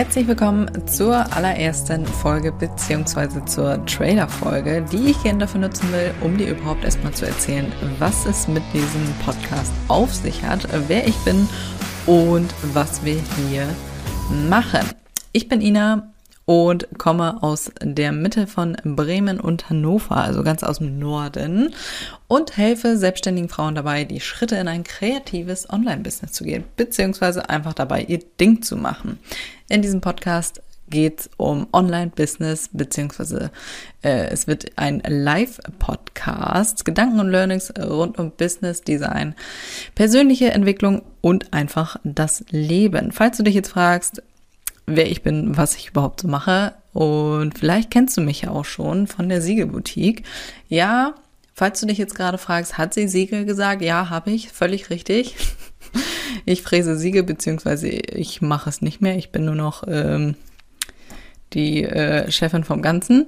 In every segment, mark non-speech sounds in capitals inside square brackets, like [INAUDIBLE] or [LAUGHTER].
Herzlich willkommen zur allerersten Folge beziehungsweise zur Trailer-Folge, die ich gerne dafür nutzen will, um dir überhaupt erstmal zu erzählen, was es mit diesem Podcast auf sich hat, wer ich bin und was wir hier machen. Ich bin Ina und komme aus der Mitte von Bremen und Hannover, also ganz aus dem Norden und helfe selbstständigen Frauen dabei, die Schritte in ein kreatives Online-Business zu gehen, beziehungsweise einfach dabei ihr Ding zu machen. In diesem Podcast geht es um Online-Business, beziehungsweise äh, es wird ein Live-Podcast, Gedanken und Learnings rund um Business, Design, persönliche Entwicklung und einfach das Leben. Falls du dich jetzt fragst, wer ich bin, was ich überhaupt so mache. Und vielleicht kennst du mich ja auch schon von der Siegelboutique. Ja, falls du dich jetzt gerade fragst, hat sie Siegel gesagt? Ja, habe ich, völlig richtig. [LAUGHS] Ich fräse Siegel, beziehungsweise ich mache es nicht mehr. Ich bin nur noch ähm, die äh, Chefin vom Ganzen.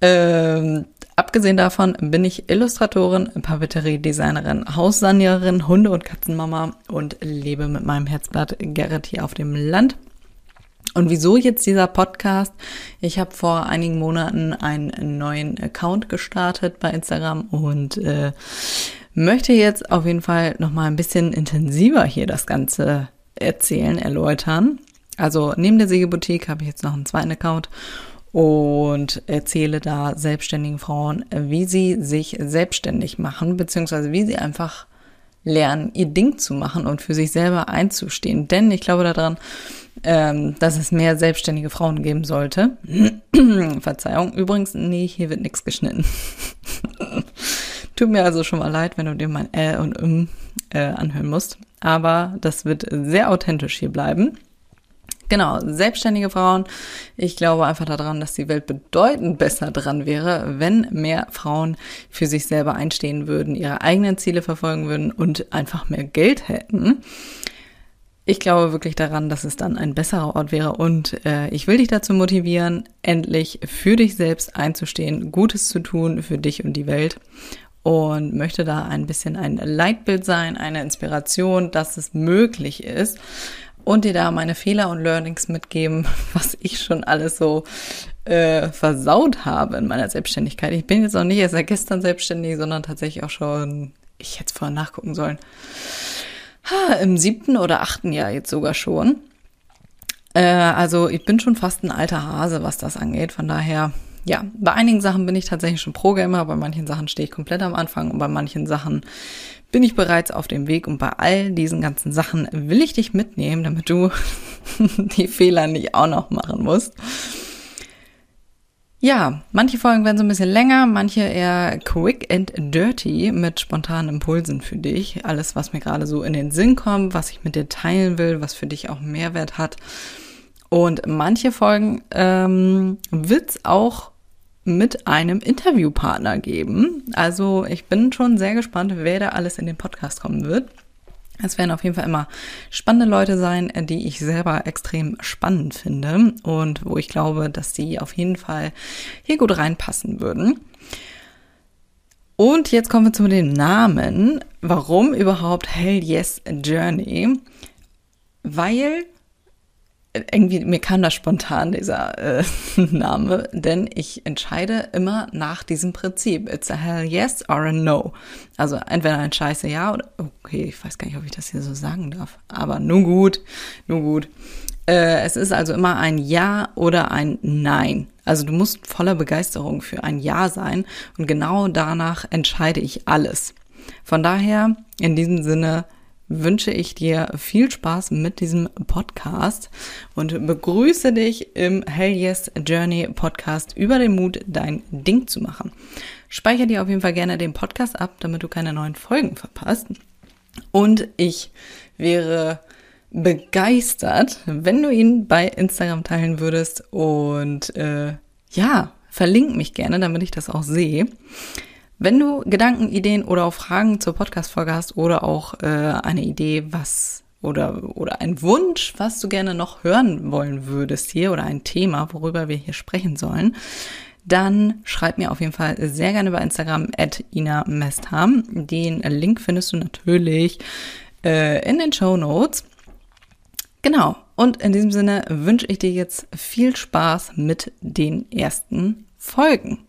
Ähm, abgesehen davon bin ich Illustratorin, Papeterie-Designerin, Haussanierin, Hunde- und Katzenmama und lebe mit meinem Herzblatt Gerrit hier auf dem Land. Und wieso jetzt dieser Podcast? Ich habe vor einigen Monaten einen neuen Account gestartet bei Instagram und äh, möchte jetzt auf jeden Fall noch mal ein bisschen intensiver hier das Ganze erzählen, erläutern. Also neben der Sägeboutique habe ich jetzt noch einen zweiten Account und erzähle da selbstständigen Frauen, wie sie sich selbstständig machen, beziehungsweise wie sie einfach lernen, ihr Ding zu machen und für sich selber einzustehen. Denn ich glaube daran, ähm, dass es mehr selbstständige Frauen geben sollte. [CLEARS THROAT] Verzeihung. Übrigens, nee, hier wird nichts geschnitten. [LAUGHS] Tut mir also schon mal leid, wenn du dir mein Ä und M äh, anhören musst. Aber das wird sehr authentisch hier bleiben. Genau, selbstständige Frauen. Ich glaube einfach daran, dass die Welt bedeutend besser dran wäre, wenn mehr Frauen für sich selber einstehen würden, ihre eigenen Ziele verfolgen würden und einfach mehr Geld hätten. Ich glaube wirklich daran, dass es dann ein besserer Ort wäre und äh, ich will dich dazu motivieren, endlich für dich selbst einzustehen, Gutes zu tun für dich und die Welt und möchte da ein bisschen ein Leitbild sein, eine Inspiration, dass es möglich ist und dir da meine Fehler und Learnings mitgeben, [LAUGHS] was ich schon alles so äh, versaut habe in meiner Selbstständigkeit. Ich bin jetzt noch nicht erst seit gestern selbstständig, sondern tatsächlich auch schon, ich hätte vorher nachgucken sollen ha, im siebten oder achten Jahr jetzt sogar schon. Äh, also ich bin schon fast ein alter Hase, was das angeht. Von daher, ja, bei einigen Sachen bin ich tatsächlich schon Pro-Gamer, bei manchen Sachen stehe ich komplett am Anfang und bei manchen Sachen bin ich bereits auf dem Weg und bei all diesen ganzen Sachen will ich dich mitnehmen, damit du [LAUGHS] die Fehler nicht auch noch machen musst. Ja, manche Folgen werden so ein bisschen länger, manche eher quick and dirty mit spontanen Impulsen für dich. Alles, was mir gerade so in den Sinn kommt, was ich mit dir teilen will, was für dich auch Mehrwert hat. Und manche Folgen ähm, wird's auch mit einem Interviewpartner geben. Also ich bin schon sehr gespannt, wer da alles in den Podcast kommen wird. Es werden auf jeden Fall immer spannende Leute sein, die ich selber extrem spannend finde und wo ich glaube, dass sie auf jeden Fall hier gut reinpassen würden. Und jetzt kommen wir zu dem Namen. Warum überhaupt Hell Yes Journey? Weil irgendwie, mir kam da spontan dieser äh, [LAUGHS] Name, denn ich entscheide immer nach diesem Prinzip. It's a hell yes or a no. Also entweder ein scheiße Ja oder, okay, ich weiß gar nicht, ob ich das hier so sagen darf, aber nun gut, nun gut. Äh, es ist also immer ein Ja oder ein Nein. Also du musst voller Begeisterung für ein Ja sein und genau danach entscheide ich alles. Von daher, in diesem Sinne, wünsche ich dir viel Spaß mit diesem Podcast und begrüße dich im Hell Yes Journey Podcast über den Mut, dein Ding zu machen. Speicher dir auf jeden Fall gerne den Podcast ab, damit du keine neuen Folgen verpasst. Und ich wäre begeistert, wenn du ihn bei Instagram teilen würdest und äh, ja, verlink mich gerne, damit ich das auch sehe. Wenn du Gedanken, Ideen oder auch Fragen zur Podcast-Folge hast oder auch äh, eine Idee, was oder, oder ein Wunsch, was du gerne noch hören wollen würdest hier oder ein Thema, worüber wir hier sprechen sollen, dann schreib mir auf jeden Fall sehr gerne bei Instagram at Ina Mestham. Den Link findest du natürlich äh, in den Show Notes. Genau. Und in diesem Sinne wünsche ich dir jetzt viel Spaß mit den ersten Folgen.